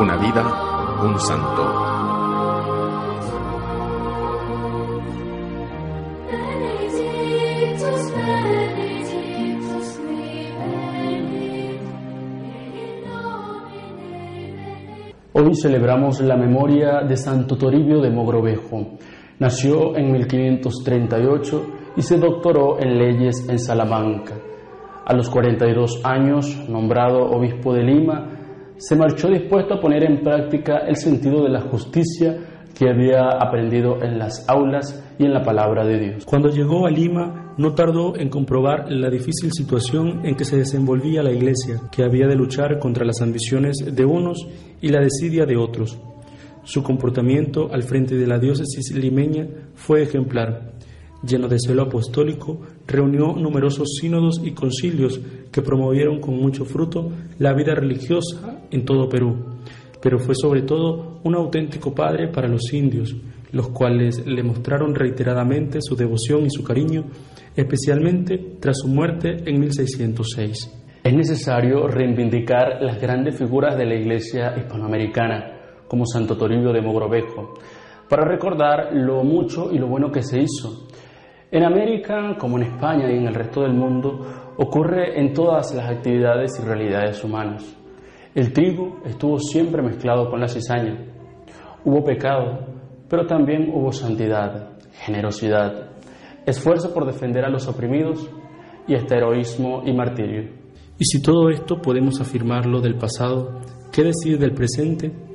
Una vida, un santo. Hoy celebramos la memoria de Santo Toribio de Mogrovejo. Nació en 1538 y se doctoró en leyes en Salamanca. A los 42 años, nombrado obispo de Lima, se marchó dispuesto a poner en práctica el sentido de la justicia que había aprendido en las aulas y en la palabra de Dios. Cuando llegó a Lima, no tardó en comprobar la difícil situación en que se desenvolvía la Iglesia, que había de luchar contra las ambiciones de unos y la desidia de otros. Su comportamiento al frente de la diócesis limeña fue ejemplar. Lleno de celo apostólico, reunió numerosos sínodos y concilios que promovieron con mucho fruto la vida religiosa en todo Perú, pero fue sobre todo un auténtico padre para los indios, los cuales le mostraron reiteradamente su devoción y su cariño, especialmente tras su muerte en 1606. Es necesario reivindicar las grandes figuras de la Iglesia hispanoamericana, como Santo Toribio de Mogrovejo, para recordar lo mucho y lo bueno que se hizo. En América, como en España y en el resto del mundo, ocurre en todas las actividades y realidades humanas. El trigo estuvo siempre mezclado con la cizaña. Hubo pecado, pero también hubo santidad, generosidad, esfuerzo por defender a los oprimidos y hasta heroísmo y martirio. Y si todo esto podemos afirmarlo del pasado, ¿qué decir del presente?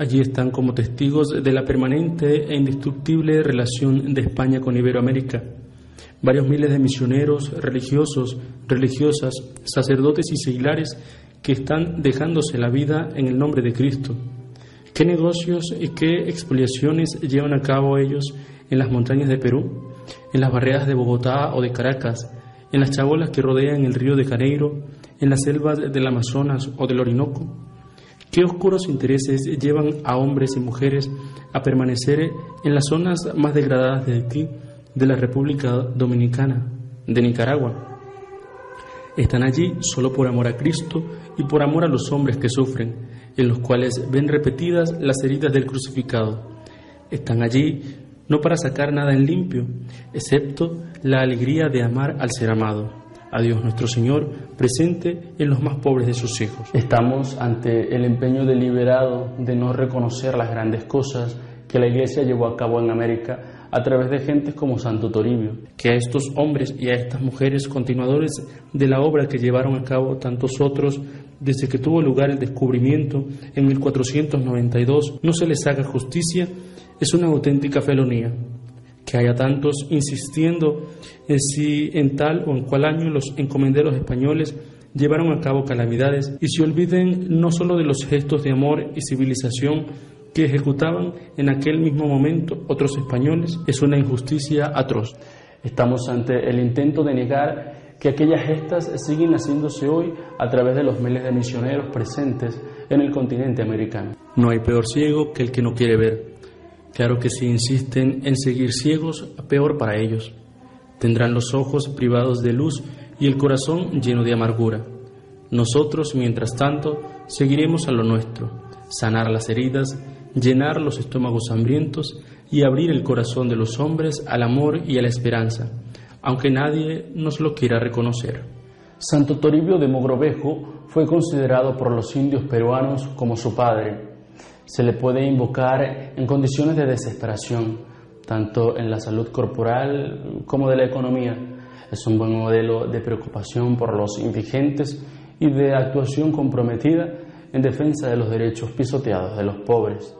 Allí están como testigos de la permanente e indestructible relación de España con Iberoamérica. Varios miles de misioneros, religiosos, religiosas, sacerdotes y seglares que están dejándose la vida en el nombre de Cristo. ¿Qué negocios y qué expoliaciones llevan a cabo ellos en las montañas de Perú, en las barreras de Bogotá o de Caracas, en las chabolas que rodean el río de Janeiro, en las selvas del Amazonas o del Orinoco? ¿Qué oscuros intereses llevan a hombres y mujeres a permanecer en las zonas más degradadas de Haití, de la República Dominicana, de Nicaragua? Están allí solo por amor a Cristo y por amor a los hombres que sufren, en los cuales ven repetidas las heridas del crucificado. Están allí no para sacar nada en limpio, excepto la alegría de amar al ser amado a Dios nuestro Señor presente en los más pobres de sus hijos. Estamos ante el empeño deliberado de no reconocer las grandes cosas que la Iglesia llevó a cabo en América a través de gentes como Santo Toribio. Que a estos hombres y a estas mujeres continuadores de la obra que llevaron a cabo tantos otros desde que tuvo lugar el descubrimiento en 1492 no se les haga justicia es una auténtica felonía que haya tantos insistiendo en si en tal o en cual año los encomenderos españoles llevaron a cabo calamidades y se olviden no solo de los gestos de amor y civilización que ejecutaban en aquel mismo momento otros españoles, es una injusticia atroz. Estamos ante el intento de negar que aquellas gestas siguen haciéndose hoy a través de los miles de misioneros presentes en el continente americano. No hay peor ciego que el que no quiere ver. Claro que si insisten en seguir ciegos, peor para ellos. Tendrán los ojos privados de luz y el corazón lleno de amargura. Nosotros, mientras tanto, seguiremos a lo nuestro, sanar las heridas, llenar los estómagos hambrientos y abrir el corazón de los hombres al amor y a la esperanza, aunque nadie nos lo quiera reconocer. Santo Toribio de Mogrovejo fue considerado por los indios peruanos como su padre se le puede invocar en condiciones de desesperación, tanto en la salud corporal como de la economía. Es un buen modelo de preocupación por los indigentes y de actuación comprometida en defensa de los derechos pisoteados de los pobres.